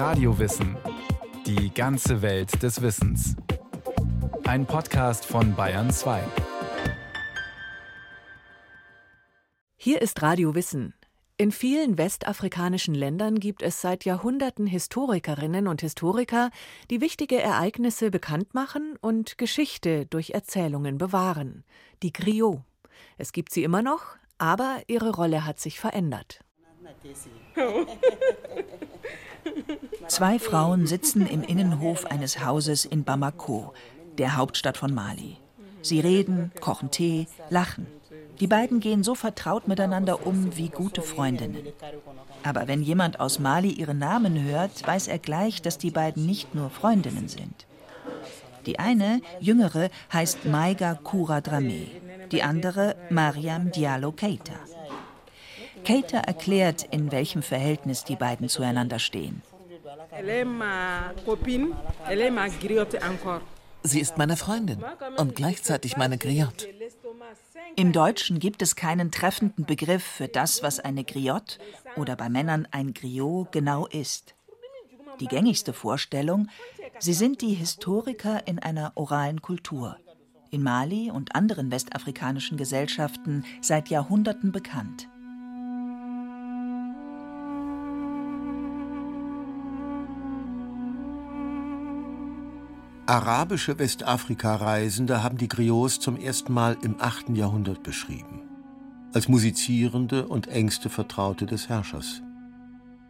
Radiowissen. Die ganze Welt des Wissens. Ein Podcast von Bayern 2. Hier ist Radio Wissen. In vielen westafrikanischen Ländern gibt es seit Jahrhunderten Historikerinnen und Historiker, die wichtige Ereignisse bekannt machen und Geschichte durch Erzählungen bewahren. Die Griot. Es gibt sie immer noch, aber ihre Rolle hat sich verändert. Zwei Frauen sitzen im Innenhof eines Hauses in Bamako, der Hauptstadt von Mali. Sie reden, kochen Tee, lachen. Die beiden gehen so vertraut miteinander um wie gute Freundinnen. Aber wenn jemand aus Mali ihren Namen hört, weiß er gleich, dass die beiden nicht nur Freundinnen sind. Die eine, jüngere, heißt Maiga Kura Drame, die andere Mariam Diallo Keita. Keita erklärt, in welchem Verhältnis die beiden zueinander stehen. Sie ist meine Freundin und gleichzeitig meine Griotte. Im Deutschen gibt es keinen treffenden Begriff für das, was eine Griotte oder bei Männern ein Griot genau ist. Die gängigste Vorstellung, sie sind die Historiker in einer oralen Kultur. In Mali und anderen westafrikanischen Gesellschaften seit Jahrhunderten bekannt. Arabische Westafrika-Reisende haben die Griots zum ersten Mal im 8. Jahrhundert beschrieben. Als musizierende und engste Vertraute des Herrschers.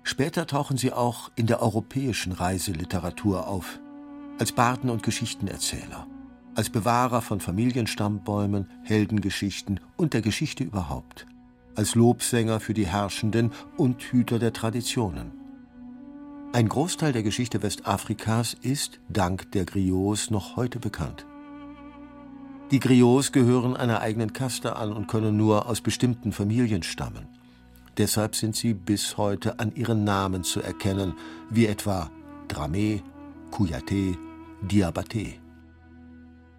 Später tauchen sie auch in der europäischen Reiseliteratur auf. Als Barden und Geschichtenerzähler. Als Bewahrer von Familienstammbäumen, Heldengeschichten und der Geschichte überhaupt. Als Lobsänger für die Herrschenden und Hüter der Traditionen. Ein Großteil der Geschichte Westafrikas ist, dank der Griots, noch heute bekannt. Die Griots gehören einer eigenen Kaste an und können nur aus bestimmten Familien stammen. Deshalb sind sie bis heute an ihren Namen zu erkennen, wie etwa Dramé, Kouyaté, Diabaté.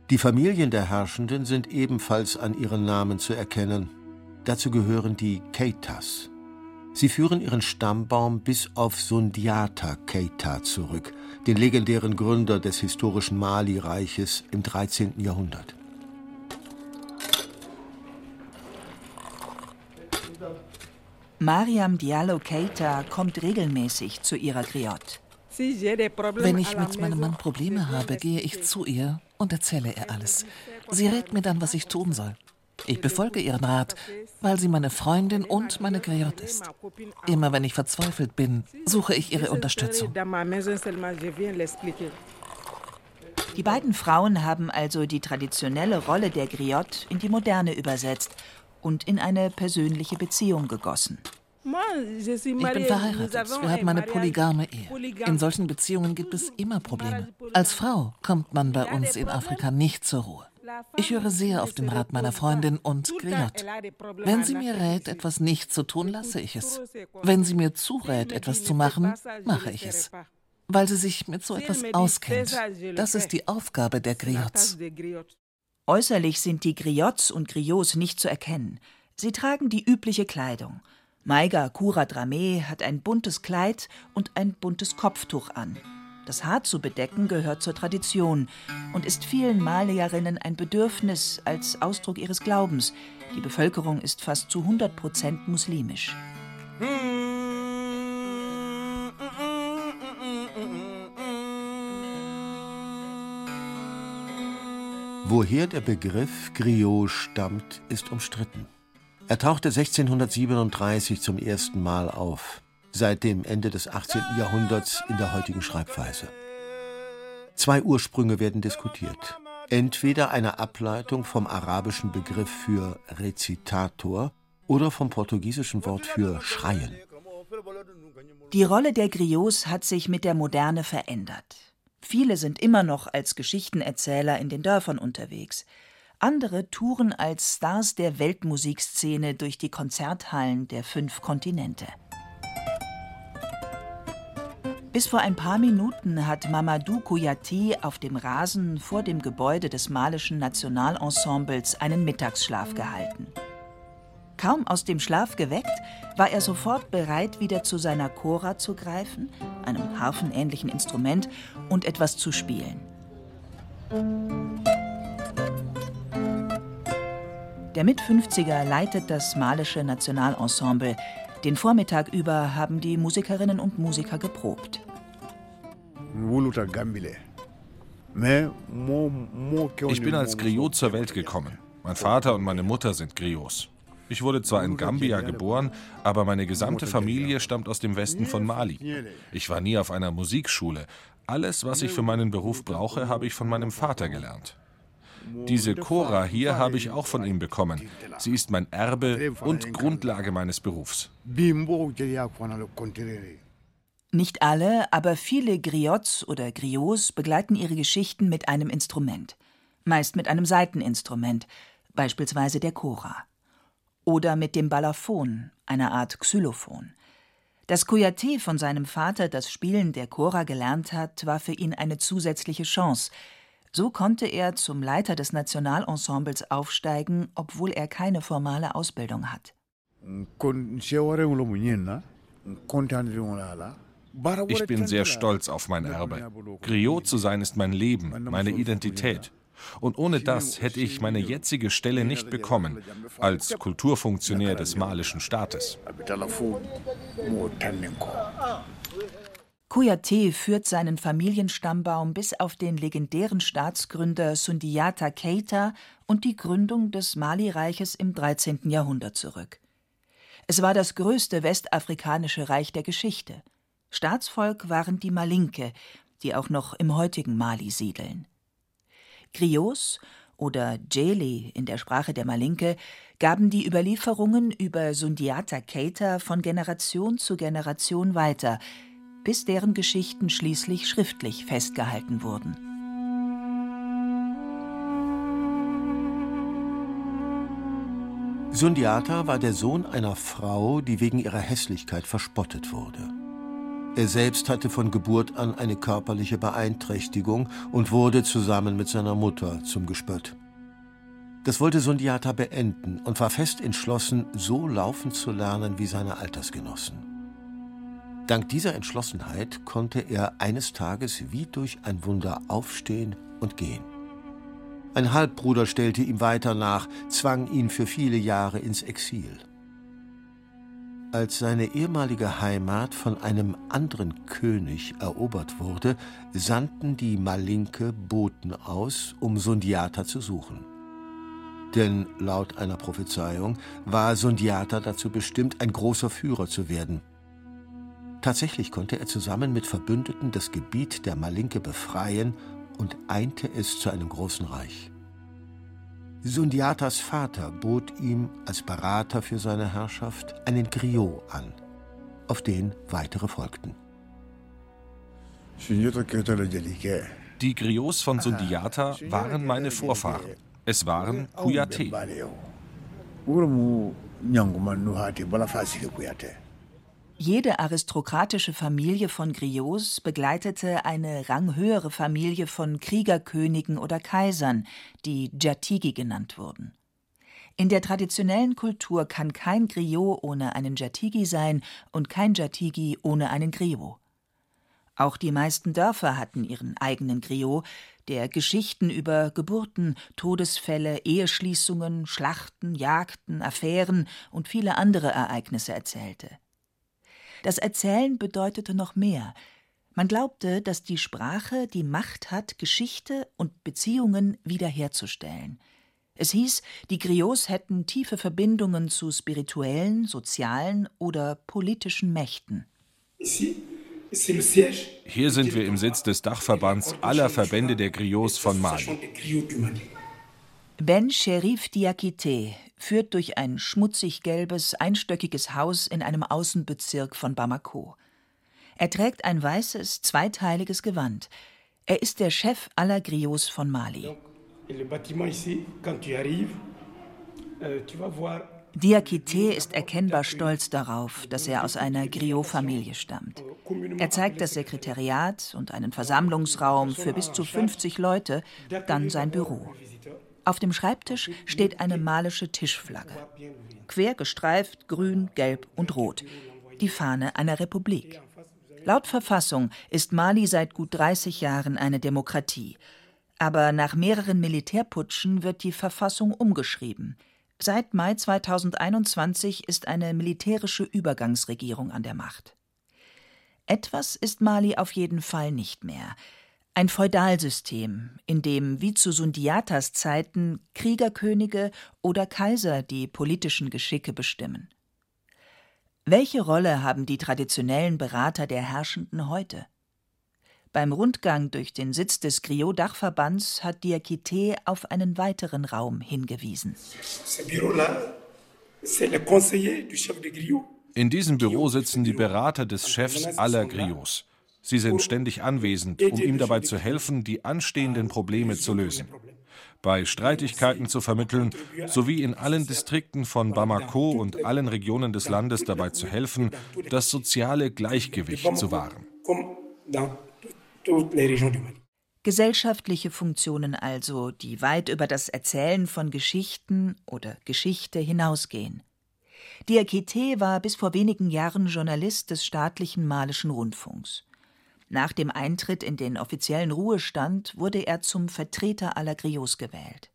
Die Familien der Herrschenden sind ebenfalls an ihren Namen zu erkennen. Dazu gehören die Keitas, Sie führen ihren Stammbaum bis auf Sundiata Keita zurück, den legendären Gründer des historischen Mali-Reiches im 13. Jahrhundert. Mariam Diallo Keita kommt regelmäßig zu ihrer Griotte. Wenn ich mit meinem Mann Probleme habe, gehe ich zu ihr und erzähle ihr alles. Sie rät mir dann, was ich tun soll. Ich befolge ihren Rat, weil sie meine Freundin und meine Griotte ist. Immer wenn ich verzweifelt bin, suche ich ihre Unterstützung. Die beiden Frauen haben also die traditionelle Rolle der Griotte in die moderne übersetzt und in eine persönliche Beziehung gegossen. Ich bin verheiratet. Wir haben eine polygame Ehe. In solchen Beziehungen gibt es immer Probleme. Als Frau kommt man bei uns in Afrika nicht zur Ruhe. Ich höre sehr auf den Rat meiner Freundin und Griot. Wenn sie mir rät, etwas nicht zu tun, lasse ich es. Wenn sie mir zurät, etwas zu machen, mache ich es. Weil sie sich mit so etwas auskennt. Das ist die Aufgabe der Griots. Äußerlich sind die Griots und Griots nicht zu erkennen. Sie tragen die übliche Kleidung. Maiga Kura Drame hat ein buntes Kleid und ein buntes Kopftuch an. Das Haar zu bedecken gehört zur Tradition und ist vielen Malierinnen ein Bedürfnis als Ausdruck ihres Glaubens. Die Bevölkerung ist fast zu 100 Prozent muslimisch. Woher der Begriff Griot stammt, ist umstritten. Er tauchte 1637 zum ersten Mal auf seit dem Ende des 18. Jahrhunderts in der heutigen Schreibweise. Zwei Ursprünge werden diskutiert. Entweder eine Ableitung vom arabischen Begriff für Rezitator oder vom portugiesischen Wort für Schreien. Die Rolle der Griots hat sich mit der Moderne verändert. Viele sind immer noch als Geschichtenerzähler in den Dörfern unterwegs. Andere touren als Stars der Weltmusikszene durch die Konzerthallen der fünf Kontinente. Bis vor ein paar Minuten hat Mamadou Kouyaté auf dem Rasen vor dem Gebäude des malischen Nationalensembles einen Mittagsschlaf gehalten. Kaum aus dem Schlaf geweckt, war er sofort bereit, wieder zu seiner Chora zu greifen, einem harfenähnlichen Instrument, und etwas zu spielen. Der Mit-50er leitet das Malische Nationalensemble. Den Vormittag über haben die Musikerinnen und Musiker geprobt. Ich bin als Griot zur Welt gekommen. Mein Vater und meine Mutter sind Griots. Ich wurde zwar in Gambia geboren, aber meine gesamte Familie stammt aus dem Westen von Mali. Ich war nie auf einer Musikschule. Alles, was ich für meinen Beruf brauche, habe ich von meinem Vater gelernt. Diese Cora hier habe ich auch von ihm bekommen. Sie ist mein Erbe und Grundlage meines Berufs. Nicht alle, aber viele Griots oder Griots begleiten ihre Geschichten mit einem Instrument. Meist mit einem Saiteninstrument, beispielsweise der Chora oder mit dem Balaphon, einer Art Xylophon. Dass Kouyaté von seinem Vater das Spielen der Chora gelernt hat, war für ihn eine zusätzliche Chance. So konnte er zum Leiter des Nationalensembles aufsteigen, obwohl er keine formale Ausbildung hat. Ich bin sehr stolz auf mein Erbe. Griot zu sein ist mein Leben, meine Identität. Und ohne das hätte ich meine jetzige Stelle nicht bekommen als Kulturfunktionär des malischen Staates. Kouyaté führt seinen Familienstammbaum bis auf den legendären Staatsgründer Sundiata Keita und die Gründung des Mali-Reiches im 13. Jahrhundert zurück. Es war das größte westafrikanische Reich der Geschichte. Staatsvolk waren die Malinke, die auch noch im heutigen Mali siedeln. Griots oder Djeli in der Sprache der Malinke gaben die Überlieferungen über Sundiata Keita von Generation zu Generation weiter, bis deren Geschichten schließlich schriftlich festgehalten wurden. Sundiata war der Sohn einer Frau, die wegen ihrer Hässlichkeit verspottet wurde. Er selbst hatte von Geburt an eine körperliche Beeinträchtigung und wurde zusammen mit seiner Mutter zum Gespött. Das wollte Sundiata beenden und war fest entschlossen, so laufen zu lernen wie seine Altersgenossen. Dank dieser Entschlossenheit konnte er eines Tages wie durch ein Wunder aufstehen und gehen. Ein Halbbruder stellte ihm weiter nach, zwang ihn für viele Jahre ins Exil. Als seine ehemalige Heimat von einem anderen König erobert wurde, sandten die Malinke Boten aus, um Sundiata zu suchen. Denn laut einer Prophezeiung war Sundiata dazu bestimmt, ein großer Führer zu werden. Tatsächlich konnte er zusammen mit Verbündeten das Gebiet der Malinke befreien und einte es zu einem großen Reich. Sundiatas Vater bot ihm als Berater für seine Herrschaft einen Griot an, auf den weitere folgten. Die Griots von Sundiata waren meine Vorfahren. Es waren Kouyaté. Jede aristokratische Familie von Griots begleitete eine ranghöhere Familie von Kriegerkönigen oder Kaisern, die Jatigi genannt wurden. In der traditionellen Kultur kann kein Griot ohne einen Jatigi sein und kein Jatigi ohne einen Griot. Auch die meisten Dörfer hatten ihren eigenen Griot, der Geschichten über Geburten, Todesfälle, Eheschließungen, Schlachten, Jagden, Affären und viele andere Ereignisse erzählte. Das Erzählen bedeutete noch mehr. Man glaubte, dass die Sprache die Macht hat, Geschichte und Beziehungen wiederherzustellen. Es hieß, die Griots hätten tiefe Verbindungen zu spirituellen, sozialen oder politischen Mächten. Hier sind wir im Sitz des Dachverbands aller Verbände der Griots von Mali. Ben Sherif Diakité führt durch ein schmutzig gelbes, einstöckiges Haus in einem Außenbezirk von Bamako. Er trägt ein weißes, zweiteiliges Gewand. Er ist der Chef aller Griots von Mali. Diakité ist erkennbar stolz darauf, dass er aus einer Griot-Familie stammt. Er zeigt das Sekretariat und einen Versammlungsraum für bis zu 50 Leute, dann sein Büro. Auf dem Schreibtisch steht eine malische Tischflagge. quer gestreift, grün, gelb und rot. Die Fahne einer Republik. Laut Verfassung ist Mali seit gut 30 Jahren eine Demokratie. Aber nach mehreren Militärputschen wird die Verfassung umgeschrieben. Seit Mai 2021 ist eine militärische Übergangsregierung an der Macht. Etwas ist Mali auf jeden Fall nicht mehr. Ein Feudalsystem, in dem wie zu Sundiatas Zeiten Kriegerkönige oder Kaiser die politischen Geschicke bestimmen. Welche Rolle haben die traditionellen Berater der Herrschenden heute? Beim Rundgang durch den Sitz des Griot-Dachverbands hat Diakité auf einen weiteren Raum hingewiesen. In diesem Büro sitzen die Berater des Chefs aller Griots. Sie sind ständig anwesend, um ihm dabei zu helfen, die anstehenden Probleme zu lösen bei Streitigkeiten zu vermitteln, sowie in allen Distrikten von Bamako und allen Regionen des Landes dabei zu helfen, das soziale Gleichgewicht zu wahren. Gesellschaftliche Funktionen also, die weit über das Erzählen von Geschichten oder Geschichte hinausgehen. Diakité war bis vor wenigen Jahren Journalist des staatlichen malischen Rundfunks. Nach dem Eintritt in den offiziellen Ruhestand wurde er zum Vertreter aller Griots gewählt.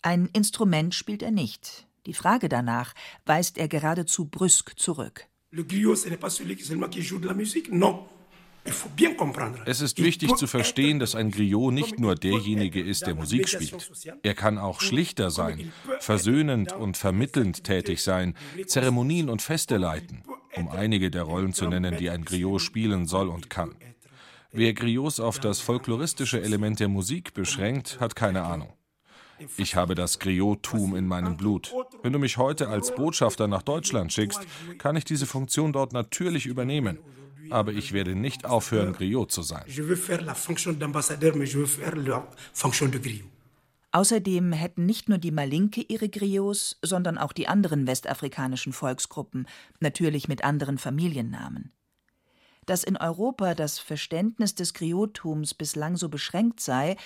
Ein Instrument spielt er nicht. Die Frage danach weist er geradezu brüsk zurück. Le griot, ce n'est pas celui seulement qui joue de la musique, non. Es ist wichtig zu verstehen, dass ein Griot nicht nur derjenige ist, der Musik spielt. Er kann auch schlichter sein, versöhnend und vermittelnd tätig sein, Zeremonien und Feste leiten, um einige der Rollen zu nennen, die ein Griot spielen soll und kann. Wer Griots auf das folkloristische Element der Musik beschränkt, hat keine Ahnung. Ich habe das Griottum in meinem Blut. Wenn du mich heute als Botschafter nach Deutschland schickst, kann ich diese Funktion dort natürlich übernehmen aber ich werde nicht aufhören, Griot zu sein. Außerdem hätten nicht nur die Malinke ihre Griots, sondern auch die anderen westafrikanischen Volksgruppen, natürlich mit anderen Familiennamen. Dass in Europa das Verständnis des Griotums bislang so beschränkt sei,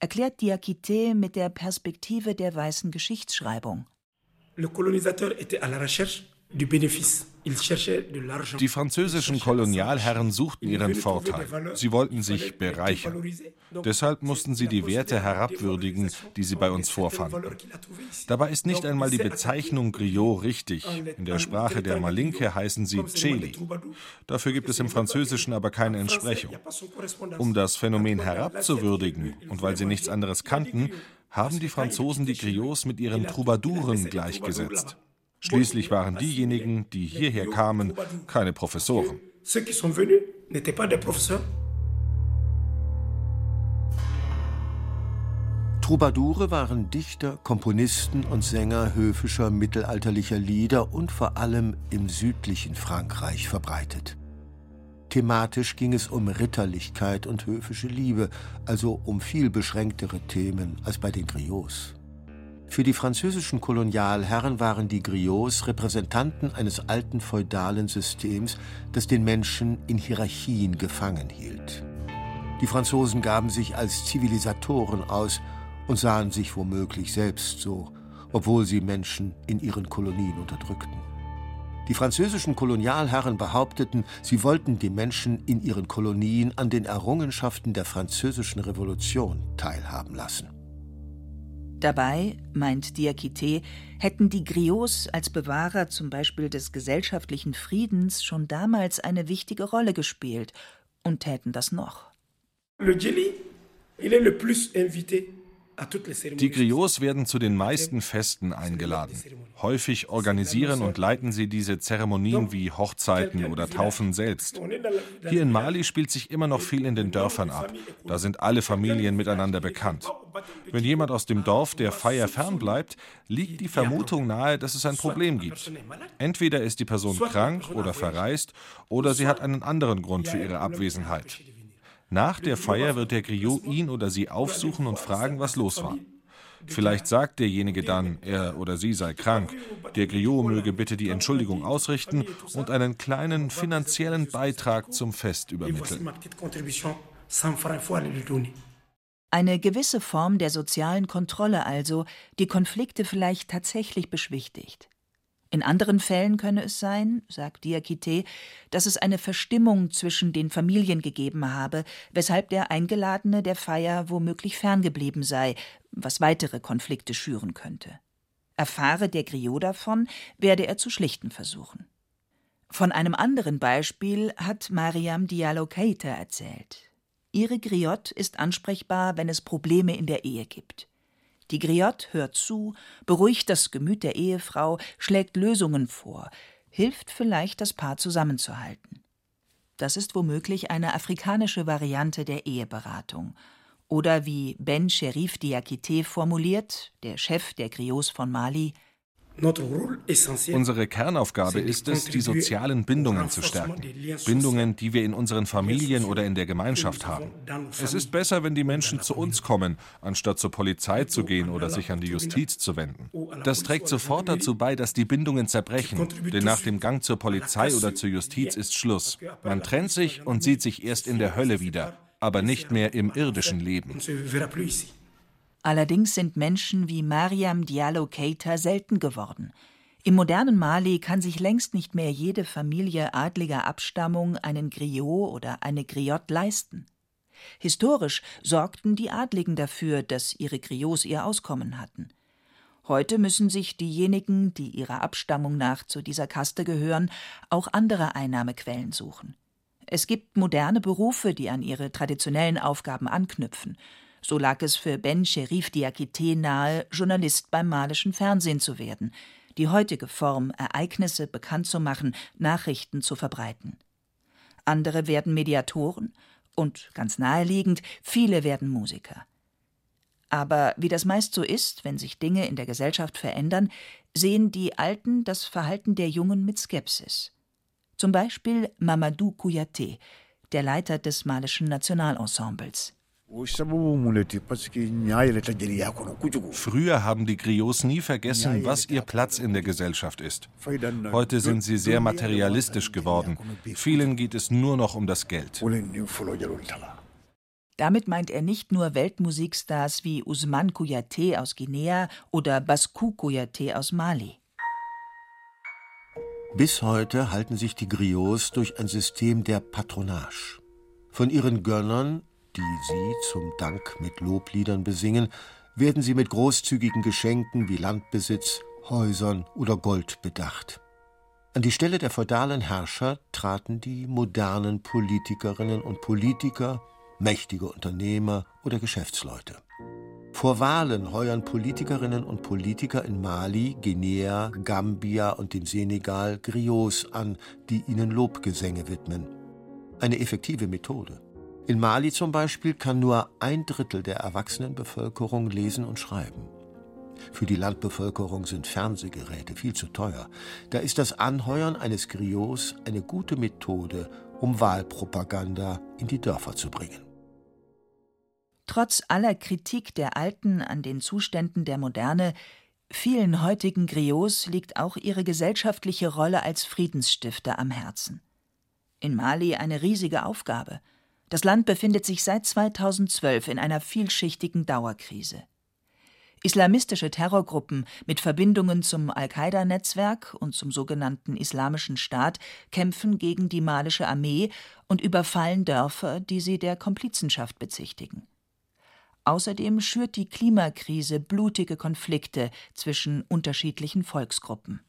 erklärt Diakité mit der Perspektive der weißen Geschichtsschreibung. Le colonisateur était à la recherche du bénéfice die französischen Kolonialherren suchten ihren Vorteil. Sie wollten sich bereichern. Deshalb mussten sie die Werte herabwürdigen, die sie bei uns vorfanden. Dabei ist nicht einmal die Bezeichnung Griot richtig. In der Sprache der Malinke heißen sie Cheli. Dafür gibt es im Französischen aber keine Entsprechung. Um das Phänomen herabzuwürdigen und weil sie nichts anderes kannten, haben die Franzosen die Griots mit ihren Troubadouren gleichgesetzt. Schließlich waren diejenigen, die hierher kamen, keine Professoren. Troubadoure waren Dichter, Komponisten und Sänger höfischer mittelalterlicher Lieder und vor allem im südlichen Frankreich verbreitet. Thematisch ging es um Ritterlichkeit und höfische Liebe, also um viel beschränktere Themen als bei den Griots. Für die französischen Kolonialherren waren die Griots Repräsentanten eines alten feudalen Systems, das den Menschen in Hierarchien gefangen hielt. Die Franzosen gaben sich als Zivilisatoren aus und sahen sich womöglich selbst so, obwohl sie Menschen in ihren Kolonien unterdrückten. Die französischen Kolonialherren behaupteten, sie wollten die Menschen in ihren Kolonien an den Errungenschaften der französischen Revolution teilhaben lassen. Dabei, meint Diakité, hätten die Griots als Bewahrer zum Beispiel des gesellschaftlichen Friedens schon damals eine wichtige Rolle gespielt und täten das noch. Le Djeli, il est le plus invité die Griots werden zu den meisten Festen eingeladen. Häufig organisieren und leiten sie diese Zeremonien wie Hochzeiten oder Taufen selbst. Hier in Mali spielt sich immer noch viel in den Dörfern ab. Da sind alle Familien miteinander bekannt. Wenn jemand aus dem Dorf der Feier fernbleibt, liegt die Vermutung nahe, dass es ein Problem gibt. Entweder ist die Person krank oder verreist oder sie hat einen anderen Grund für ihre Abwesenheit. Nach der Feier wird der Griot ihn oder sie aufsuchen und fragen, was los war. Vielleicht sagt derjenige dann, er oder sie sei krank. Der Griot möge bitte die Entschuldigung ausrichten und einen kleinen finanziellen Beitrag zum Fest übermitteln. Eine gewisse Form der sozialen Kontrolle also, die Konflikte vielleicht tatsächlich beschwichtigt. In anderen Fällen könne es sein, sagt Diakite, dass es eine Verstimmung zwischen den Familien gegeben habe, weshalb der Eingeladene der Feier womöglich ferngeblieben sei, was weitere Konflikte schüren könnte. Erfahre der Griot davon, werde er zu schlichten versuchen. Von einem anderen Beispiel hat Mariam Diallo Keita erzählt. Ihre Griot ist ansprechbar, wenn es Probleme in der Ehe gibt. Die Griot hört zu, beruhigt das Gemüt der Ehefrau, schlägt Lösungen vor, hilft vielleicht, das Paar zusammenzuhalten. Das ist womöglich eine afrikanische Variante der Eheberatung. Oder wie Ben Sherif Diakite formuliert, der Chef der Griots von Mali, Unsere Kernaufgabe ist es, die sozialen Bindungen zu stärken. Bindungen, die wir in unseren Familien oder in der Gemeinschaft haben. Es ist besser, wenn die Menschen zu uns kommen, anstatt zur Polizei zu gehen oder sich an die Justiz zu wenden. Das trägt sofort dazu bei, dass die Bindungen zerbrechen, denn nach dem Gang zur Polizei oder zur Justiz ist Schluss. Man trennt sich und sieht sich erst in der Hölle wieder, aber nicht mehr im irdischen Leben. Allerdings sind Menschen wie Mariam Diallo Keita selten geworden. Im modernen Mali kann sich längst nicht mehr jede Familie adliger Abstammung einen Griot oder eine Griotte leisten. Historisch sorgten die Adligen dafür, dass ihre Griots ihr Auskommen hatten. Heute müssen sich diejenigen, die ihrer Abstammung nach zu dieser Kaste gehören, auch andere Einnahmequellen suchen. Es gibt moderne Berufe, die an ihre traditionellen Aufgaben anknüpfen. So lag es für Ben Sherif Diakite nahe, Journalist beim malischen Fernsehen zu werden, die heutige Form, Ereignisse bekannt zu machen, Nachrichten zu verbreiten. Andere werden Mediatoren und, ganz naheliegend, viele werden Musiker. Aber wie das meist so ist, wenn sich Dinge in der Gesellschaft verändern, sehen die Alten das Verhalten der Jungen mit Skepsis. Zum Beispiel Mamadou Kouyaté, der Leiter des malischen Nationalensembles. Früher haben die Griots nie vergessen, was ihr Platz in der Gesellschaft ist. Heute sind sie sehr materialistisch geworden. Vielen geht es nur noch um das Geld. Damit meint er nicht nur Weltmusikstars wie Usman Kouyaté aus Guinea oder Baskou Kouyaté aus Mali. Bis heute halten sich die Griots durch ein System der Patronage. Von ihren Gönnern die sie zum Dank mit Lobliedern besingen, werden sie mit großzügigen Geschenken wie Landbesitz, Häusern oder Gold bedacht. An die Stelle der feudalen Herrscher traten die modernen Politikerinnen und Politiker, mächtige Unternehmer oder Geschäftsleute. Vor Wahlen heuern Politikerinnen und Politiker in Mali, Guinea, Gambia und dem Senegal Griots an, die ihnen Lobgesänge widmen. Eine effektive Methode. In Mali zum Beispiel kann nur ein Drittel der erwachsenen Bevölkerung lesen und schreiben. Für die Landbevölkerung sind Fernsehgeräte viel zu teuer. Da ist das Anheuern eines Griots eine gute Methode, um Wahlpropaganda in die Dörfer zu bringen. Trotz aller Kritik der Alten an den Zuständen der Moderne, vielen heutigen Griots liegt auch ihre gesellschaftliche Rolle als Friedensstifter am Herzen. In Mali eine riesige Aufgabe – das Land befindet sich seit 2012 in einer vielschichtigen Dauerkrise. Islamistische Terrorgruppen mit Verbindungen zum Al-Qaida-Netzwerk und zum sogenannten Islamischen Staat kämpfen gegen die malische Armee und überfallen Dörfer, die sie der Komplizenschaft bezichtigen. Außerdem schürt die Klimakrise blutige Konflikte zwischen unterschiedlichen Volksgruppen.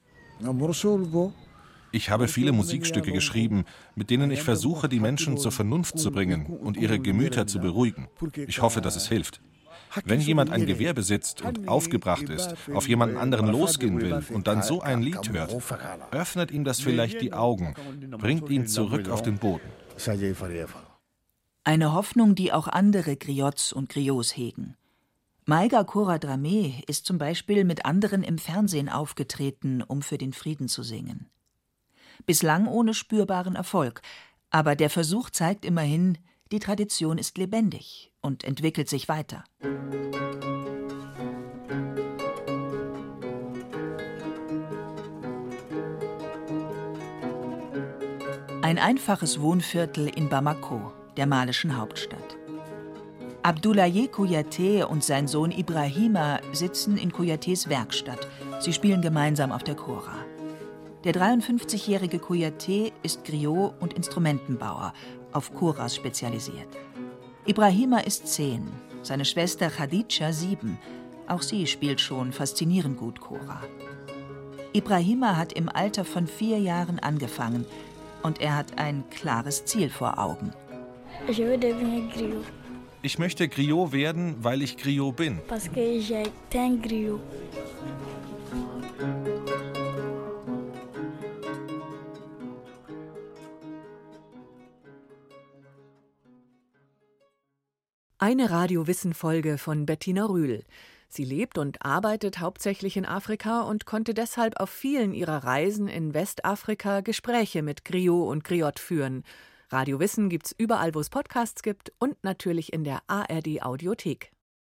Ich habe viele Musikstücke geschrieben, mit denen ich versuche, die Menschen zur Vernunft zu bringen und ihre Gemüter zu beruhigen. Ich hoffe, dass es hilft. Wenn jemand ein Gewehr besitzt und aufgebracht ist, auf jemanden anderen losgehen will und dann so ein Lied hört, öffnet ihm das vielleicht die Augen, bringt ihn zurück auf den Boden. Eine Hoffnung, die auch andere Griots und Griots hegen. Maiga Cora Dramé ist zum Beispiel mit anderen im Fernsehen aufgetreten, um für den Frieden zu singen bislang ohne spürbaren Erfolg, aber der Versuch zeigt immerhin, die Tradition ist lebendig und entwickelt sich weiter. Ein einfaches Wohnviertel in Bamako, der malischen Hauptstadt. Abdoulaye Kouyaté und sein Sohn Ibrahima sitzen in Kouyatés Werkstatt. Sie spielen gemeinsam auf der Chora. Der 53-jährige Kouyaté ist Griot und Instrumentenbauer, auf Choras spezialisiert. Ibrahima ist zehn, seine Schwester Khadija sieben. Auch sie spielt schon faszinierend gut Chora. Ibrahima hat im Alter von vier Jahren angefangen und er hat ein klares Ziel vor Augen. Ich will Griot. Ich möchte Griot werden, weil ich Griot bin. Parce que j'ai un griot. Eine Radiowissen-Folge von Bettina Rühl. Sie lebt und arbeitet hauptsächlich in Afrika und konnte deshalb auf vielen ihrer Reisen in Westafrika Gespräche mit Griot und Griot führen. Radio Wissen gibt's überall, wo es Podcasts gibt und natürlich in der ARD Audiothek.